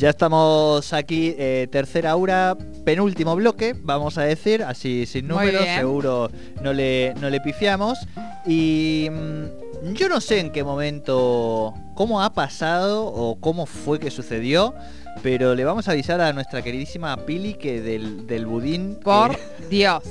Ya estamos aquí, eh, tercera hora, penúltimo bloque, vamos a decir, así sin números, seguro no le, no le pifiamos. Y mm, yo no sé en qué momento, cómo ha pasado o cómo fue que sucedió, pero le vamos a avisar a nuestra queridísima Pili que del, del budín... que- Por Dios.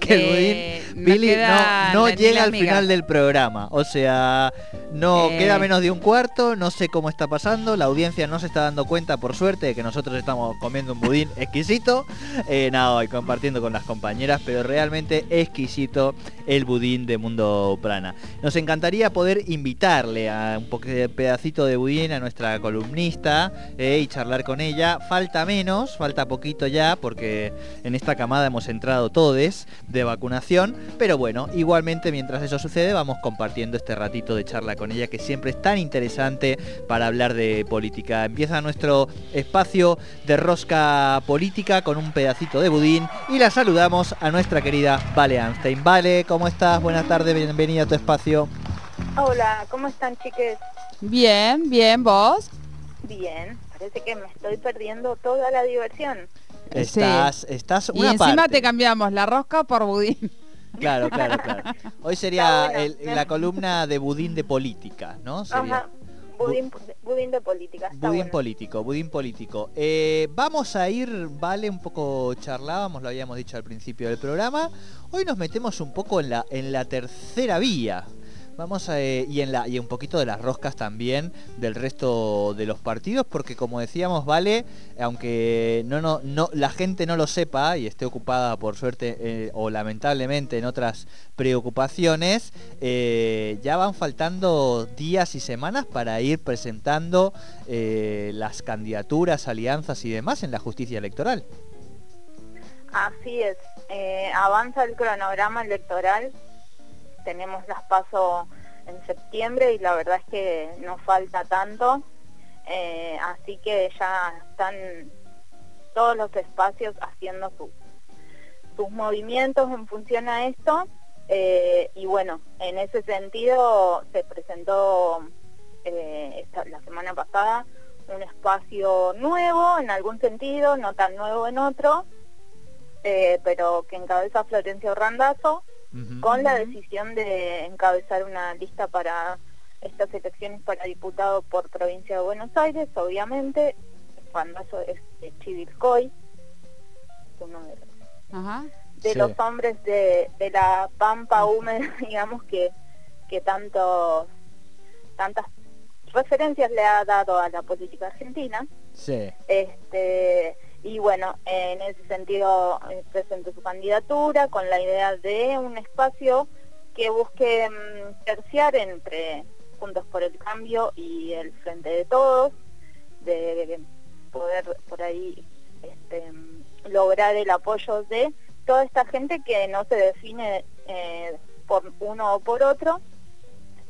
que el Eh, budín no Pili queda no, no llega al final del programa. O sea, no Eh. queda menos de un cuarto, no sé cómo está pasando. La audiencia no se está dando cuenta, por suerte, de que nosotros estamos comiendo un budín exquisito. Eh, nada, y compartiendo con las compañeras, pero realmente exquisito el budín de Mundo Prana. Nos encantaría poder invitarle a un pedacito de budín a nuestra columnista eh, y charlar con ella. Falta menos, falta poquito ya, porque en esta camada hemos entrado todes de vacunación. Pero bueno, igualmente mientras eso sucede, vamos compartiendo este ratito de charla con ella que siempre es tan interesante para hablar de política. Empieza nuestro espacio de rosca política con un pedacito de budín y la saludamos a nuestra querida Vale Einstein. Vale, ¿cómo estás? Buenas tardes, bienvenida a tu espacio. Hola, ¿cómo están chiques? Bien, bien, vos. Bien, parece que me estoy perdiendo toda la diversión. Estás, estás Y una encima parte. te cambiamos la rosca por budín. Claro, claro, claro. Hoy sería Está bueno. el- la columna de budín de política, ¿no? Sería Ajá, budín, budín de política. Está budín bueno. político, budín político. Eh, vamos a ir, vale, un poco charlábamos, lo habíamos dicho al principio del programa. Hoy nos metemos un poco en la, en la tercera vía. Vamos a, eh, y en la y un poquito de las roscas también del resto de los partidos porque como decíamos vale aunque no no no la gente no lo sepa y esté ocupada por suerte eh, o lamentablemente en otras preocupaciones eh, ya van faltando días y semanas para ir presentando las candidaturas alianzas y demás en la justicia electoral. Así es, avanza el cronograma electoral, tenemos las pasos en septiembre y la verdad es que no falta tanto, eh, así que ya están todos los espacios haciendo sus, sus movimientos en función a esto. Eh, y bueno, en ese sentido se presentó eh, la semana pasada un espacio nuevo en algún sentido, no tan nuevo en otro, pero que encabeza Florencio Con la decisión de encabezar una lista para estas elecciones para diputado por provincia de Buenos Aires, obviamente, Randazzo es de Chivilcoy, uno de los Ajá. de Sí. los hombres de, de la pampa húmeda, digamos, que, que tantos, tantas referencias le ha dado a la política argentina. sí Este, y bueno, en ese sentido eh, presentó su candidatura con la idea de un espacio que busque mm, terciar entre Juntos por el Cambio y el Frente de Todos, de poder por ahí este, mm, lograr el apoyo de toda esta gente que no se define eh, por uno o por otro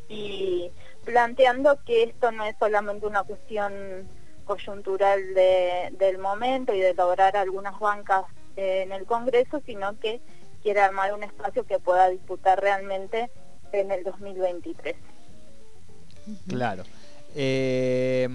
y planteando que esto no es solamente una cuestión coyuntural de- del momento y de lograr algunas bancas eh, en el Congreso, sino que quiere armar un espacio que pueda disputar realmente en el 2023. claro Eh,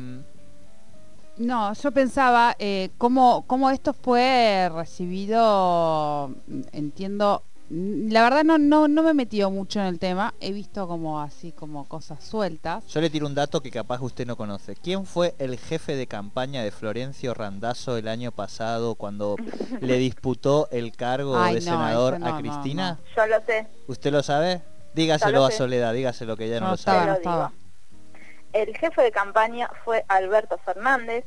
No, yo pensaba eh, cómo, cómo esto fue recibido, entiendo, la verdad no, no, no me he metido mucho en el tema, he visto como así como cosas sueltas. Yo le tiro un dato que capaz usted no conoce. ¿Quién fue el jefe de campaña de Florencio Randazzo el año pasado cuando le disputó el cargo Ay, de no, senador no, a no, Cristina? Yo lo sé, ¿Usted lo sabe? Dígaselo lo a. Soledad, dígaselo que ella no, No lo sabe. lo. El jefe de campaña fue Alberto Fernández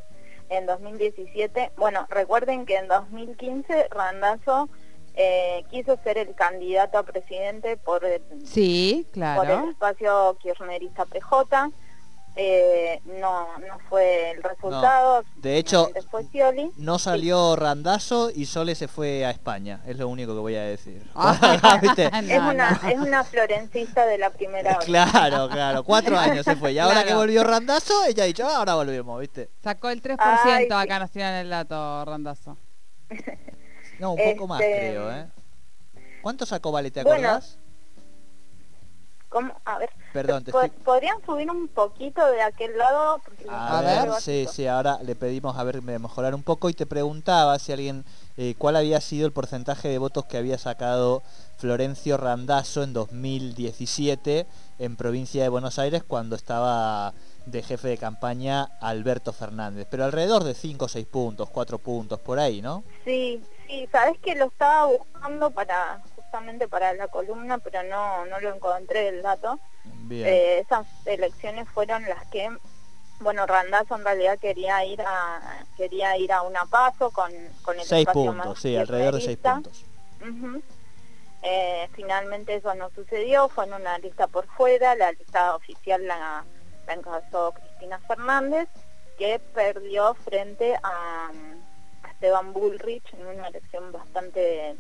en 2017. Bueno, recuerden que en 2015 Randazzo eh, quiso ser el candidato a presidente por el, Sí, por el claro. espacio kirchnerista PJ. Eh, no, no fue el resultado. De hecho, finalmente fue Scioli. No salió Randazzo y Sole se fue a España. Es lo único que voy a decir. Ah, ¿Viste? no, Es una, no. es una florencista de la primera hora. Claro, claro. Cuatro años se fue. Y ahora Claro. que volvió Randazzo, ella ha dicho, "Ah, ahora volvemos, ¿viste? Sacó el 3%, Ay, sí. acá nos tiran el dato, Randazo. No, un poco más Este, creo, ¿eh? ¿Cuánto sacó Vale, te bueno, acordás? ¿Cómo? A ver, Perdón, te estoy- ¿podrían subir un poquito de aquel lado? A, ver, sí, sí, ahora le pedimos a ver de mejorar un poco y te preguntaba si alguien, eh, cuál había sido el porcentaje de votos que había sacado Florencio Randazzo en 2017 en provincia de Buenos Aires cuando estaba de jefe de campaña Alberto Fernández, pero alrededor de 5 o 6 puntos, 4 puntos, por ahí, ¿no? Sí, sí, sabes que lo estaba buscando para justamente para la columna, pero no, no lo encontré el dato. Bien. Eh, esas elecciones fueron las que, bueno, Randazzo en realidad quería ir a quería ir a una paso con, con el 6 espacio más puntos, sí, alrededor de 6 kirchnerista. puntos. Eh, finalmente eso no sucedió, fue en una lista por fuera, la lista oficial la, la encabezó Cristina Fernández, que perdió frente a, a Esteban Bullrich en una elección bastante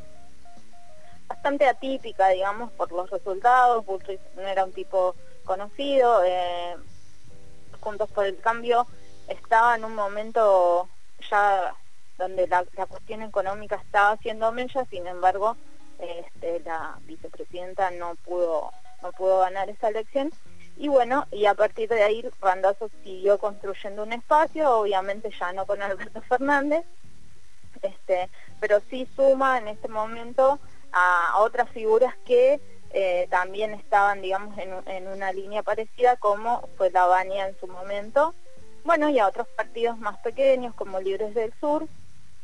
bastante atípica, digamos, por los resultados. Bullrich no era un tipo conocido. eh, Juntos por el Cambio estaba en un momento ya donde la, cuestión económica estaba haciendo mella, sin embargo, este, la vicepresidenta no pudo no pudo ganar esa elección y bueno y a partir de ahí Randazzo siguió construyendo un espacio obviamente ya no con Alberto Fernández este pero sí suma en este momento a otras figuras que eh, también estaban digamos en, en una línea parecida como fue la Baña en su momento. Bueno y a otros partidos más pequeños como Libres del Sur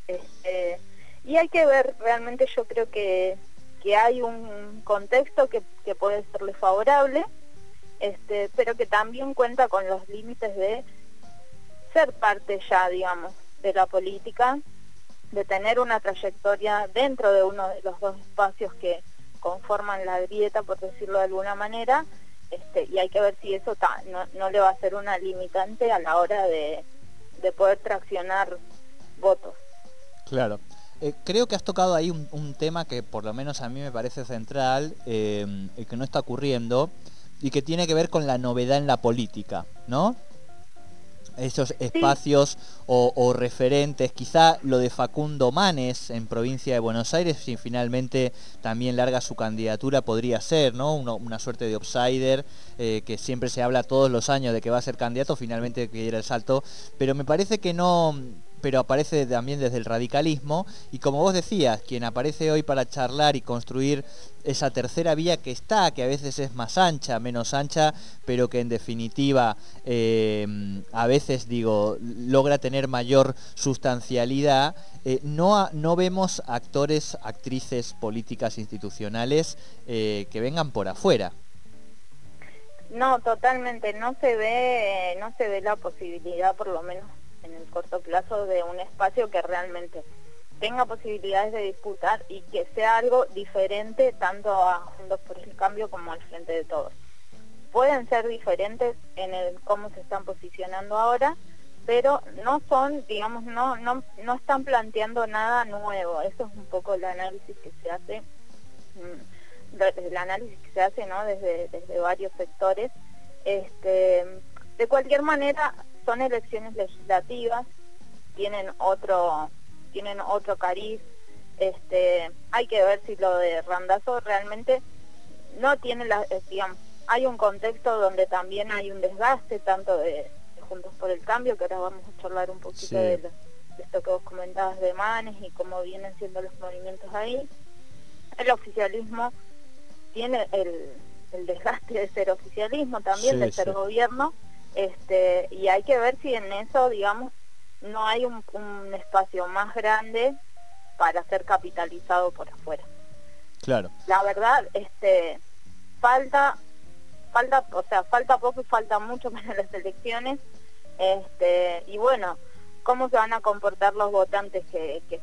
este, y hay que ver, realmente yo creo que, que hay un contexto que, que puede serle favorable, este, pero que también cuenta con los límites de ser parte ya, digamos, de la política, de tener una trayectoria dentro de uno de los dos espacios que conforman la grieta, por decirlo de alguna manera, este, y hay que ver si eso no, le va a ser una limitante a la hora de, de poder traccionar votos. Claro. Eh, creo que has tocado ahí un, tema que por lo menos a mí me parece central, eh, que no está ocurriendo, y que tiene que ver con la novedad en la política, ¿no? Esos espacios o, o referentes, quizá lo de Facundo Manes en provincia de Buenos Aires, si finalmente también larga su candidatura, podría ser, ¿no? Uno- una suerte de outsider, eh, que siempre se habla todos los años de que va a ser candidato, finalmente que diera el salto, pero me parece que no, pero aparece también desde el radicalismo y como vos decías, quien aparece hoy para charlar y construir esa tercera vía que está, que a veces es más ancha, menos ancha, pero que en definitiva eh, a veces digo logra tener mayor sustancialidad, eh, no, no vemos actores, actrices políticas institucionales eh, que vengan por afuera. No, totalmente, no se ve, no se ve la posibilidad, por lo menos en el corto plazo, de un espacio que realmente tenga posibilidades de disputar y que sea algo diferente tanto a Juntos por el Cambio como al Frente de Todos. Pueden ser diferentes en el cómo se están posicionando ahora, pero no son, digamos, no, no, no están planteando nada nuevo. Eso es un poco el análisis que se hace mm, el análisis que se hace ¿no? desde, desde varios sectores. Este, de cualquier manera, son elecciones legislativas, tienen otro, tienen otro cariz. Este, hay que ver si lo de Randazo realmente no tiene la, eh, digamos, hay un contexto donde también hay un desgaste tanto de, de Juntos por el Cambio, que ahora vamos a charlar un poquito Sí. de, lo- de esto que vos comentabas de Manes y cómo vienen siendo los movimientos ahí. El oficialismo tiene el, el desgaste de ser oficialismo también, Sí, de ser sí. gobierno, este, y hay que ver si en eso, digamos, no hay un, un espacio más grande para ser capitalizado por afuera. Claro. La verdad, este, falta, falta, o sea, falta poco y falta mucho para las elecciones, este, y bueno, cómo se van a comportar los votantes que, que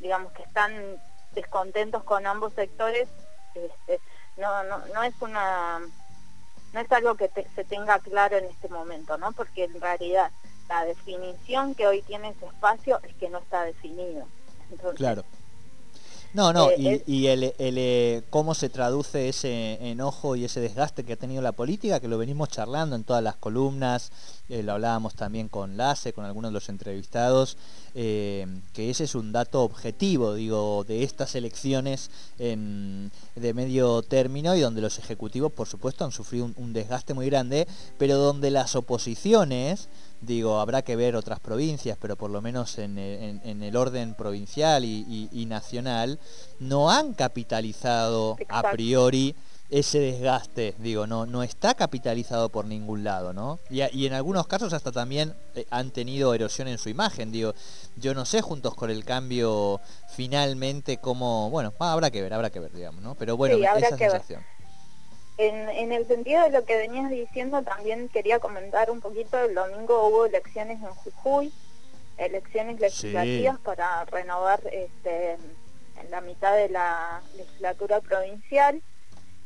digamos que están descontentos con ambos sectores, este, no, no, no es una no es algo que se tenga claro en este momento, ¿no? Porque en realidad la definición que hoy tiene ese espacio es que no está definido. Claro. No, no, Eh, y, es- y el, el, eh, cómo se traduce ese enojo y ese desgaste que ha tenido la política, que lo venimos charlando en todas las columnas eh, lo hablábamos también con Lace, con algunos de los entrevistados, eh, que ese es un dato objetivo, digo, de estas elecciones de medio término y donde los ejecutivos, por supuesto, han sufrido un, desgaste muy grande, pero donde las oposiciones, digo, habrá que ver otras provincias, pero por lo menos en, el orden provincial y, nacional, no han capitalizado a priori ese desgaste, digo, no, no está capitalizado por ningún lado, ¿no? Y, en algunos casos hasta también eh, han tenido erosión en su imagen, digo, yo no sé juntos con el cambio finalmente cómo, bueno, habrá que ver, habrá que ver, digamos, ¿no? Pero bueno, esa sensación. En, en el sentido de lo que venías diciendo, también quería comentar un poquito, el domingo hubo elecciones en Jujuy, elecciones legislativas para renovar este, en la mitad de la legislatura provincial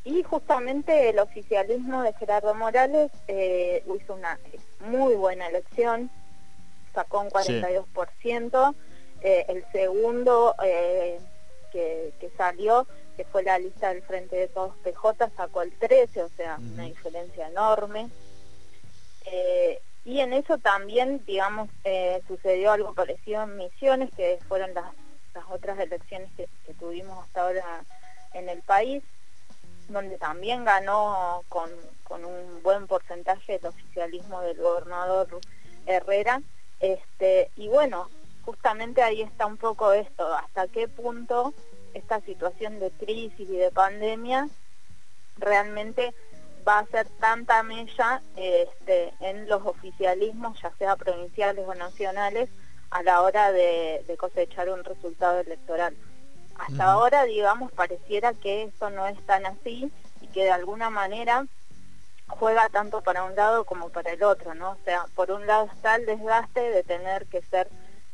y justamente el oficialismo de Gerardo Morales eh, hizo una muy buena elección, sacó un 42%, eh, el segundo eh, que, salió, que fue la lista del Frente de Todos PJ, sacó el 13%, o sea, una diferencia enorme. y en eso también, digamos, sucedió algo parecido en Misiones, que fueron las, otras elecciones que tuvimos hasta ahora en el país donde también ganó con, un buen porcentaje el oficialismo del gobernador Herrera. Este, y bueno, justamente ahí está un poco esto, hasta qué punto esta situación de crisis y de pandemia realmente va a ser tanta mella este, en los oficialismos, ya sea provinciales o nacionales, a la hora de cosechar un resultado electoral. Hasta ahora, digamos, pareciera que eso no es tan así y que de alguna manera juega tanto para un lado como para el otro, ¿no? O sea, por un lado está el desgaste de tener que ser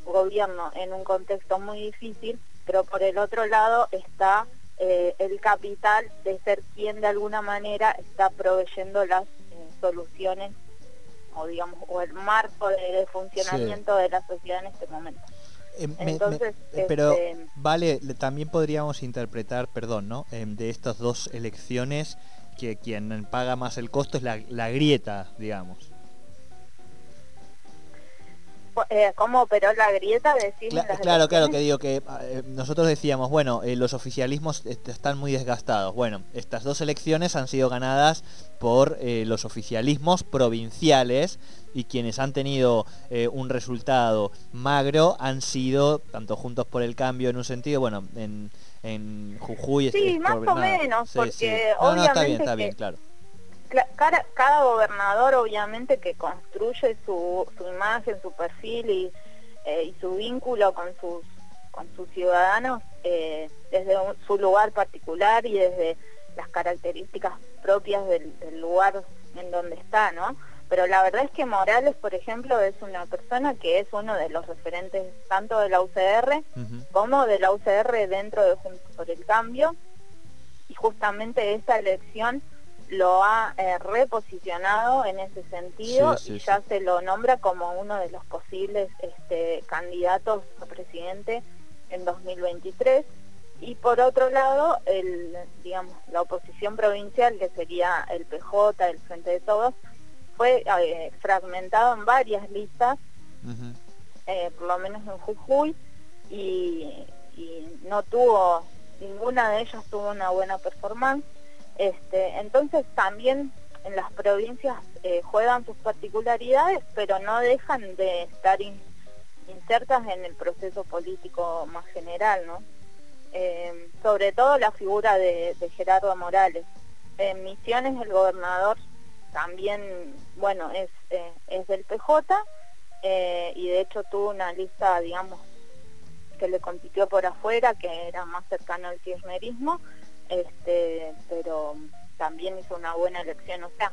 gobierno en un contexto muy difícil, pero por el otro lado está eh, el capital de ser quien de alguna manera está proveyendo las eh, soluciones o digamos o el marco de, funcionamiento de la sociedad en este momento. Eh, eh, pero este, vale, también podríamos interpretar, perdón, ¿no? Em, de estas dos elecciones que quien paga más el costo es la, la grieta, digamos. Eh, ¿Cómo operó la grieta? claro, claro, que digo que eh, nosotros decíamos, bueno, eh, los oficialismos están muy desgastados. Bueno, estas dos elecciones han sido ganadas por los oficialismos provinciales y quienes han tenido un resultado magro han sido, tanto Juntos por el Cambio en un sentido, bueno, en, en Jujuy... Sí, más o menos, porque obviamente... está bien, está bien, claro cada, gobernador obviamente que construye su, imagen, su perfil eh, y, su vínculo con sus, con sus ciudadanos eh, desde su lugar particular y desde las características propias del, lugar en donde está, ¿no? Pero la verdad es que Morales, por ejemplo, es una persona que es uno de los referentes tanto de la UCR como de la UCR dentro de Juntos por el Cambio. Y justamente esta elección lo ha eh, reposicionado en ese sentido y ya se lo nombra como uno de los posibles este, candidatos a presidente en 2023 y por otro lado el digamos la oposición provincial que sería el PJ el Frente de Todos fue eh, fragmentado en varias listas eh, por lo menos en Jujuy y, y no tuvo ninguna de ellas tuvo una buena performance este, entonces también en las provincias eh, juegan sus particularidades, pero no dejan de estar insertas en el proceso político más general, ¿no? Eh, sobre todo la figura de, Gerardo Morales. En Misiones el gobernador también, bueno, es, eh, es del PJ y de hecho tuvo una lista, digamos, que le compitió por afuera, que era más cercano al kirchnerismo, este, pero también hizo una buena elección. O sea,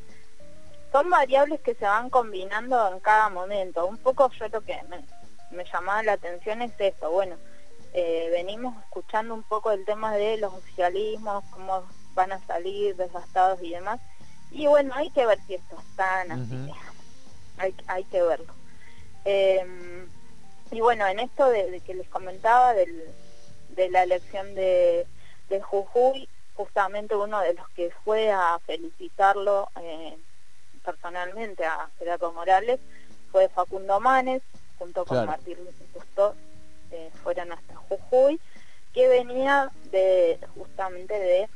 son variables que se van combinando en cada momento. Un poco yo lo que me, me llamaba la atención es eso. Bueno, eh, venimos escuchando un poco el tema de los oficialismos, cómo van a salir desgastados y demás. Y bueno, hay que ver si esto están así. hay, hay que verlo. Em, y bueno, en esto de, que les comentaba del, de la elección de, de Jujuy, justamente uno de los que fue a felicitarlo, eh, personalmente a Gerardo Morales fue Facundo Manes, junto con Martín Justo, eh, fueron hasta Jujuy, que venía de justamente de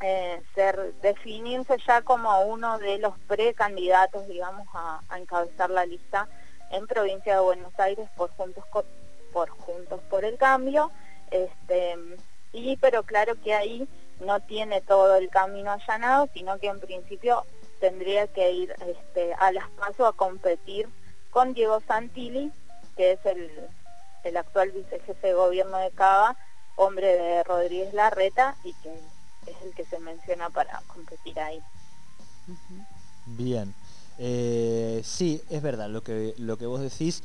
eh, ser definirse ya como uno de los precandidatos, digamos, a, encabezar la lista en provincia de Buenos Aires por Juntos por Juntos por el Cambio, este, y pero claro que ahí no tiene todo el camino allanado, sino que en principio tendría que ir este, a las pasos a competir con Diego Santilli, que es el, el actual vicejefe de gobierno de Cava, hombre de Rodríguez Larreta, y que es el que se menciona para competir ahí. Bien. Eh, sí, es verdad lo que, lo que vos decís.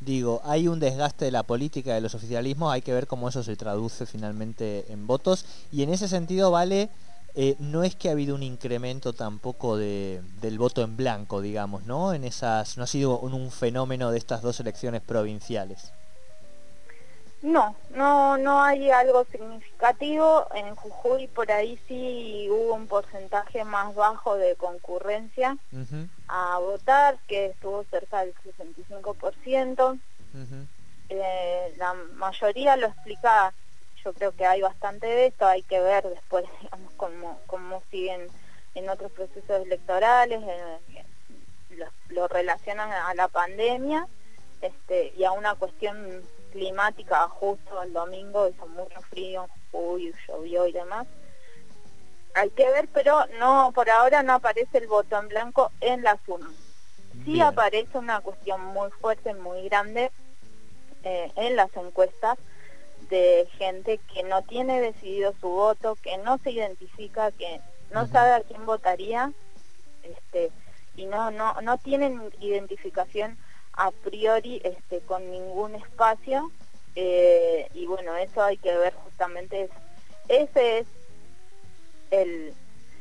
Digo, hay un desgaste de la política de los oficialismos, hay que ver cómo eso se traduce finalmente en votos. Y en ese sentido, vale, eh, no es que ha habido un incremento tampoco de, del voto en blanco, digamos, ¿no? En esas, no ha sido un fenómeno de estas dos elecciones provinciales. No, no, no hay algo significativo. En Jujuy por ahí sí hubo un porcentaje más bajo de concurrencia a votar, que estuvo cerca del 65%. Eh, la mayoría lo explica, yo creo que hay bastante de esto, hay que ver después, digamos, cómo, cómo siguen en otros procesos electorales, eh, lo, lo relacionan a la pandemia este, y a una cuestión climática justo el domingo, hizo mucho frío, uy, llovió y demás. Hay que ver, pero no por ahora no aparece el voto en blanco en la zona. Sí aparece una cuestión muy fuerte, muy grande eh, en las encuestas de gente que no tiene decidido su voto, que no se identifica, que no sabe a quién votaría, este, y no, no, no tienen identificación a priori este, con ningún espacio eh, y bueno, eso hay que ver justamente, ese es el,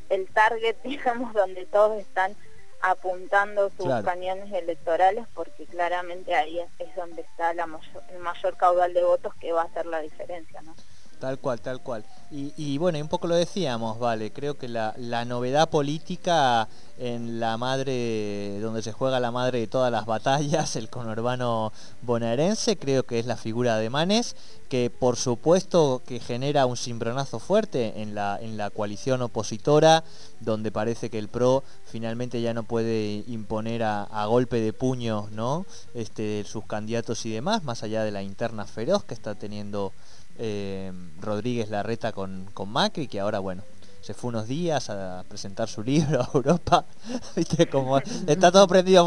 el target, digamos, donde todos están apuntando sus cañones electorales porque claramente ahí es donde está la mayor, el mayor caudal de votos que va a hacer la diferencia, ¿no? Tal cual, tal cual. Y, bueno, un poco lo decíamos, vale, creo que la, novedad política en la madre, donde se juega la madre de todas las batallas, el conurbano bonaerense, creo que es la figura de Manes, que por supuesto que genera un cimbronazo fuerte en la, en la coalición opositora, donde parece que el PRO finalmente ya no puede imponer a, a golpe de puño ¿no? este, sus candidatos y demás, más allá de la interna feroz que está teniendo eh, Rodríguez Larreta con, con Macri, que ahora, bueno, se fue unos días a presentar su libro a Europa. ¿Viste? Como está todo prendido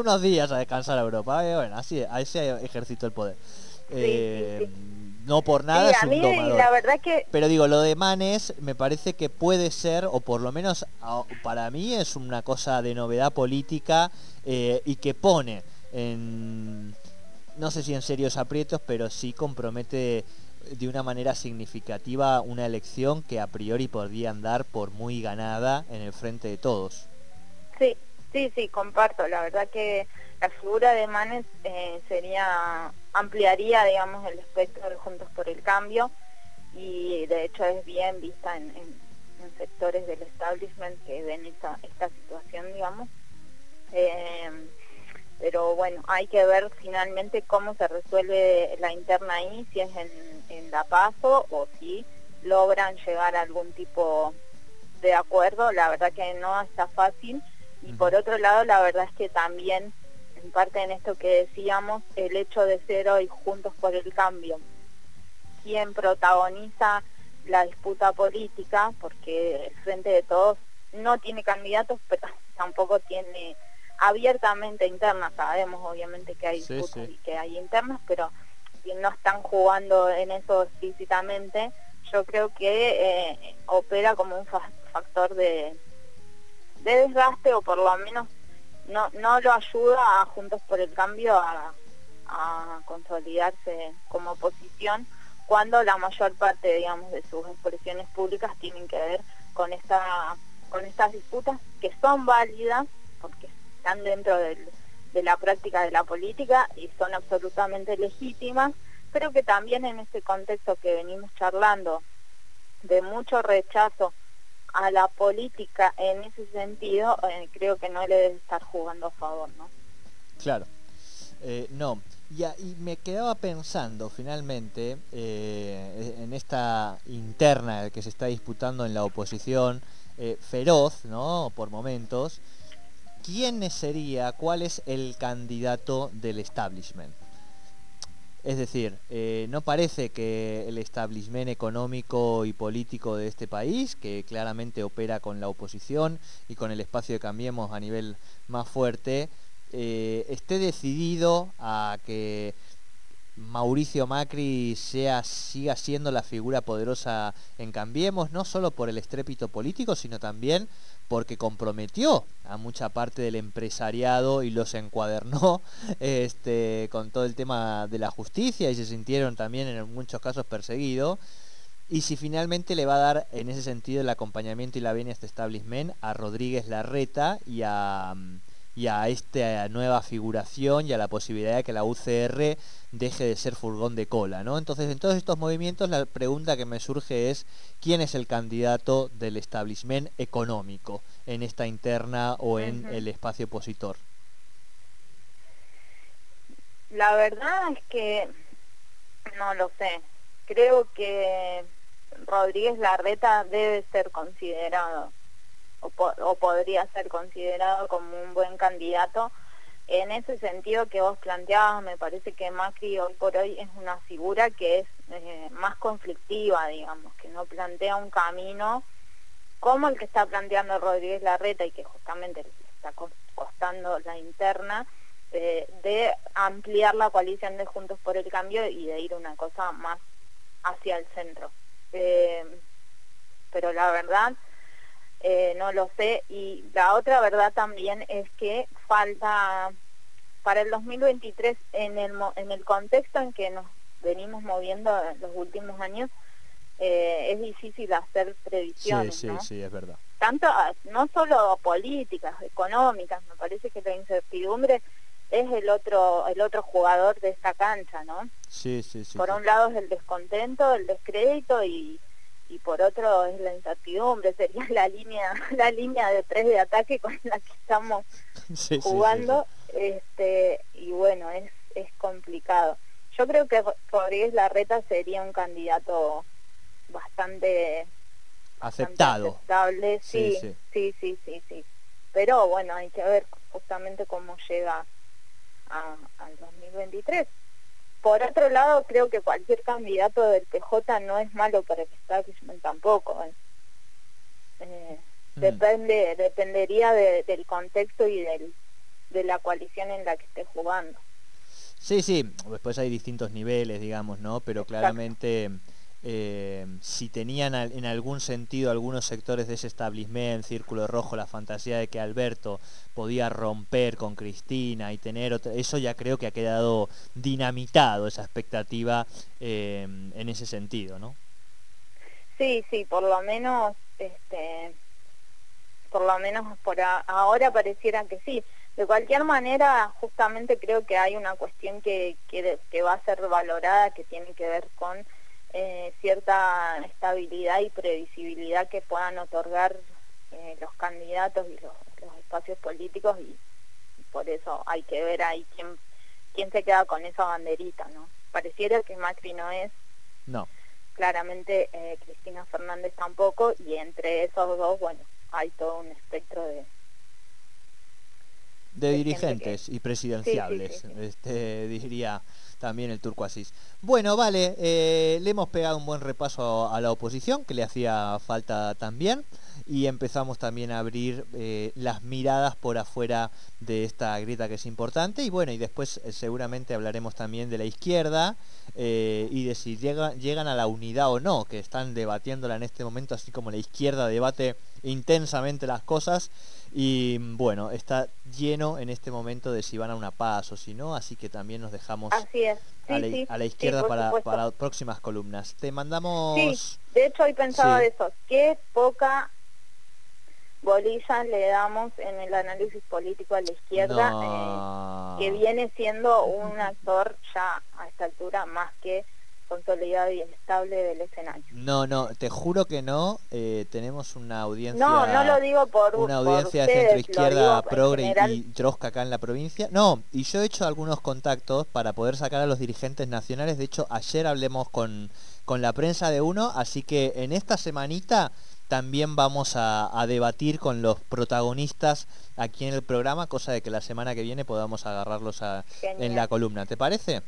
unos días a descansar a Europa. bueno, así, así ejercito el poder. Eh, no por nada es un La verdad que... Pero digo, lo de Manes me parece que puede ser, o por lo menos para mí es una cosa de novedad política eh, y que pone en, no sé si en serios aprietos, pero sí compromete de una manera significativa una elección que a priori podría andar por muy ganada en el frente de todos. Sí, sí, sí, comparto. La verdad que la figura de Manes eh, sería ampliaría, digamos, el espectro de Juntos por el Cambio y de hecho es bien vista en, sectores del establishment que ven esta, esta situación, digamos. Eh, pero bueno, hay que ver finalmente cómo se resuelve la interna ahí, si es en, La Paso o si logran llegar a algún tipo de acuerdo, la verdad que no está fácil. Y por otro lado, la verdad es que también, en parte en esto que decíamos, el hecho de ser hoy juntos por el cambio, quien protagoniza la disputa política, porque el Frente de Todos no tiene candidatos, pero tampoco tiene abiertamente internas, sabemos obviamente que hay y que hay internas, pero si no están jugando en eso explícitamente, yo creo que eh, opera como un factor de, de desgaste o por lo menos no, no lo ayuda a Juntos por el Cambio a, a consolidarse como oposición cuando la mayor parte, digamos, de sus expresiones públicas tienen que ver con esta con estas disputas que son válidas porque están dentro de la práctica de la política y son absolutamente legítimas, pero que también en este contexto que venimos charlando de mucho rechazo a la política en ese sentido, eh, creo que no le debe estar jugando a favor, ¿no? Claro. Eh, no, y, y, me quedaba pensando finalmente eh, en esta interna que se está disputando en la oposición, feroz, ¿no? Por momentos, ¿quién sería, cuál es el candidato del establishment? Es decir, eh, no parece que el establishment económico y político de este país, que claramente opera con la oposición y con el espacio de Cambiemos a nivel más fuerte, eh, esté decidido a que Mauricio Macri sea, siga siendo la figura poderosa en Cambiemos, no solo por el estrépito político, sino también porque comprometió a mucha parte del empresariado y los encuadernó este, con todo el tema de la justicia y se sintieron también en muchos casos perseguidos. Y si finalmente le va a dar en ese sentido el acompañamiento y la venia a este establishment a Rodríguez Larreta y a, y a esta nueva figuración y a la posibilidad de que la UCR deje de ser furgón de cola, ¿no? Entonces, en todos estos movimientos la pregunta que me surge es quién es el candidato del establishment económico en esta interna o en el espacio opositor. La verdad es que no lo sé. Creo que Rodríguez Larreta debe ser considerado o, podría ser considerado como un buen candidato. En ese sentido que vos planteabas, me parece que Macri hoy por hoy es una figura que es eh, más conflictiva, digamos, que no plantea un camino como el que está planteando Rodríguez Larreta y que justamente está costando la interna, eh, de ampliar la coalición de Juntos por el Cambio y de ir una cosa más hacia el centro. Eh, pero la verdad eh, no lo sé. Y la otra verdad también es que falta para el 2023, en el, en el contexto en que nos venimos moviendo en los últimos años, eh, es difícil hacer previsiones. Sí, sí, sí, es verdad. Tanto, ah, no solo políticas, económicas, me parece que la incertidumbre es el otro el otro jugador de esta cancha, ¿no? Sí, sí, sí. Por un lado es el descontento, el descrédito y, y por otro es la incertidumbre, sería la línea, la línea de tres de ataque con la que estamos jugando, este, y bueno, es, es complicado. Yo creo que Rodríguez Larreta sería un candidato bastante aceptado. aceptable, sí, sí, sí, sí, sí, Pero bueno, hay que ver justamente cómo llega a, al 2023. Por otro lado, creo que cualquier candidato del PJ no es malo para el establishment tampoco. ¿eh? Eh, mm. Depende, dependería del contexto y del, de la coalición en la que esté jugando. Sí, sí, después hay distintos niveles, digamos, ¿no? Pero claramente eh, si tenían en algún sentido algunos sectores de ese establishment, Círculo Rojo, la fantasía de que Alberto podía romper con Cristina y tener eso ya creo que ha quedado dinamitado esa expectativa eh, en ese sentido, ¿no? Sí, sí, por lo menos, este, por lo menos por ahora pareciera que sí. De cualquier manera, justamente creo que hay una cuestión que, que va a ser valorada que tiene que ver con eh, cierta estabilidad y previsibilidad que puedan otorgar eh, los candidatos y los, espacios políticos y, por eso hay que ver ahí quién, quién se queda con esa banderita, ¿no? Pareciera que Macri no es. No. Claramente eh, Cristina Fernández tampoco y entre esos dos, bueno, hay todo un espectro de, de, dirigentes y presidenciables, este diría también el turco Asís. Bueno, vale, eh, le hemos pegado un buen repaso a la oposición, que le hacía falta también, y empezamos también a abrir eh, las miradas por afuera de esta grieta que es importante, y bueno, y después eh, seguramente hablaremos también de la izquierda y de si llegan a la unidad o no, que están debatiéndola en este momento, así como la izquierda debate intensamente las cosas. Y bueno, está lleno en este momento de si van a una paz o si no, así que también nos dejamos a, la, izquierda para, para, próximas columnas. Te mandamos... Sí, de hecho hoy pensaba eso, qué poca bolilla le damos en el análisis político a la izquierda, eh, que viene siendo un actor ya a esta altura más que consolidado y estable del escenario. No, no, te juro que no. eh, tenemos una audiencia. No, no lo digo por Una por audiencia de ustedes, en progre y- general. y trosca acá en la provincia. No, y yo he hecho algunos contactos para poder sacar a los dirigentes nacionales. De hecho, ayer hablemos con, con la prensa de uno, así que en esta semanita también vamos a, a debatir con los protagonistas aquí en el programa, cosa de que la semana que viene podamos agarrarlos a- en la columna. ¿Te parece?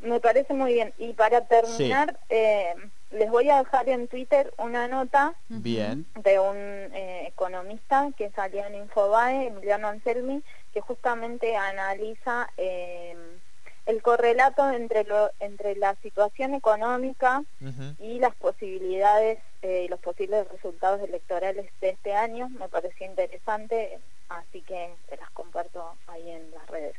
Me parece muy bien. Y para terminar, eh, les voy a dejar en Twitter una nota. Bien. de un eh, economista que salió en Infobae, Emiliano Anselmi, que justamente analiza eh, el correlato entre, lo, entre la situación económica y las posibilidades y los posibles resultados electorales de este año. Me pareció interesante, así que se las comparto ahí en las redes.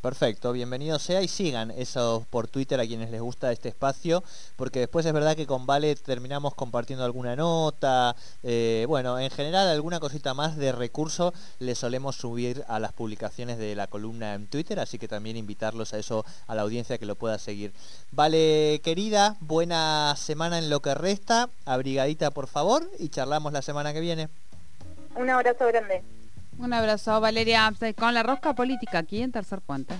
Perfecto, bienvenido sea y sigan eso por Twitter a quienes les gusta este espacio, porque después es verdad que con Vale terminamos compartiendo alguna nota, eh, bueno, en general alguna cosita más de recurso le solemos subir a las publicaciones de la columna en Twitter, así que también invitarlos a eso, a la audiencia que lo pueda seguir. Vale, querida, buena semana en lo que resta, abrigadita por favor y charlamos la semana que viene. Un abrazo grande. Un abrazo, Valeria, con la rosca política aquí en Tercer Puente.